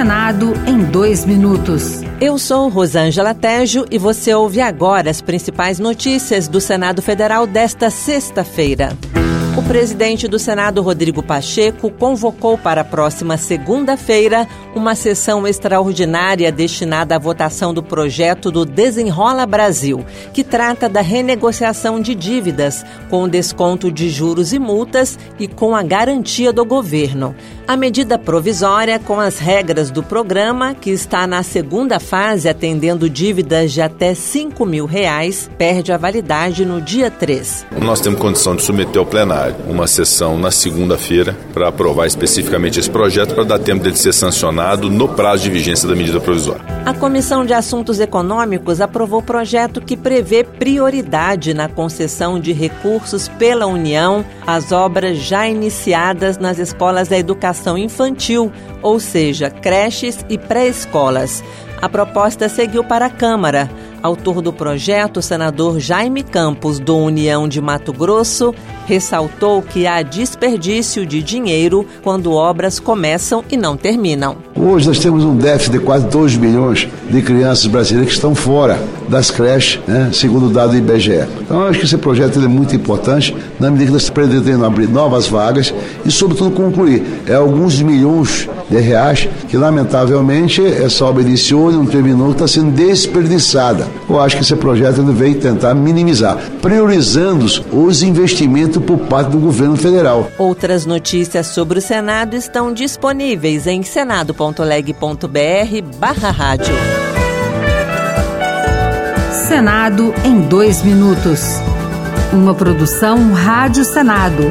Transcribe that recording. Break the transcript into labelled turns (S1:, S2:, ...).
S1: Senado em dois minutos.
S2: Eu sou Rosângela Tejo e você ouve agora as principais notícias do Senado Federal desta sexta-feira. O presidente do Senado, Rodrigo Pacheco, convocou para a próxima segunda-feira uma sessão extraordinária destinada à votação do projeto do Desenrola Brasil, que trata da renegociação de dívidas, com desconto de juros e multas e com a garantia do governo. A medida provisória, com as regras do programa, que está na segunda fase atendendo dívidas de até 5 mil reais, perde a validade no dia 3.
S3: Nós temos condição de submeter ao plenário uma sessão na segunda-feira para aprovar especificamente esse projeto para dar tempo dele ser sancionado no prazo de vigência da medida provisória.
S2: A Comissão de Assuntos Econômicos aprovou projeto que prevê prioridade na concessão de recursos pela União às obras já iniciadas nas escolas da educação infantil, ou seja, creches e pré-escolas. A proposta seguiu para a Câmara. Autor do projeto, o senador Jaime Campos, do União de Mato Grosso, ressaltou que há desperdício de dinheiro quando obras começam e não terminam.
S4: Hoje nós temos um déficit de quase 2 milhões de crianças brasileiras que estão fora das creches, né, segundo o dado do IBGE. Então, eu acho que esse projeto é muito importante, na medida que nós pretendemos abrir novas vagas e, sobretudo, concluir. É alguns milhões de reais que, lamentavelmente, essa obra iniciou e não terminou, está sendo desperdiçada. Eu acho que esse projeto ele vem tentar minimizar, priorizando os investimentos por parte do governo federal.
S2: Outras notícias sobre o Senado estão disponíveis em senado.leg.br barra rádio.
S1: Senado em dois minutos. Uma produção Rádio Senado.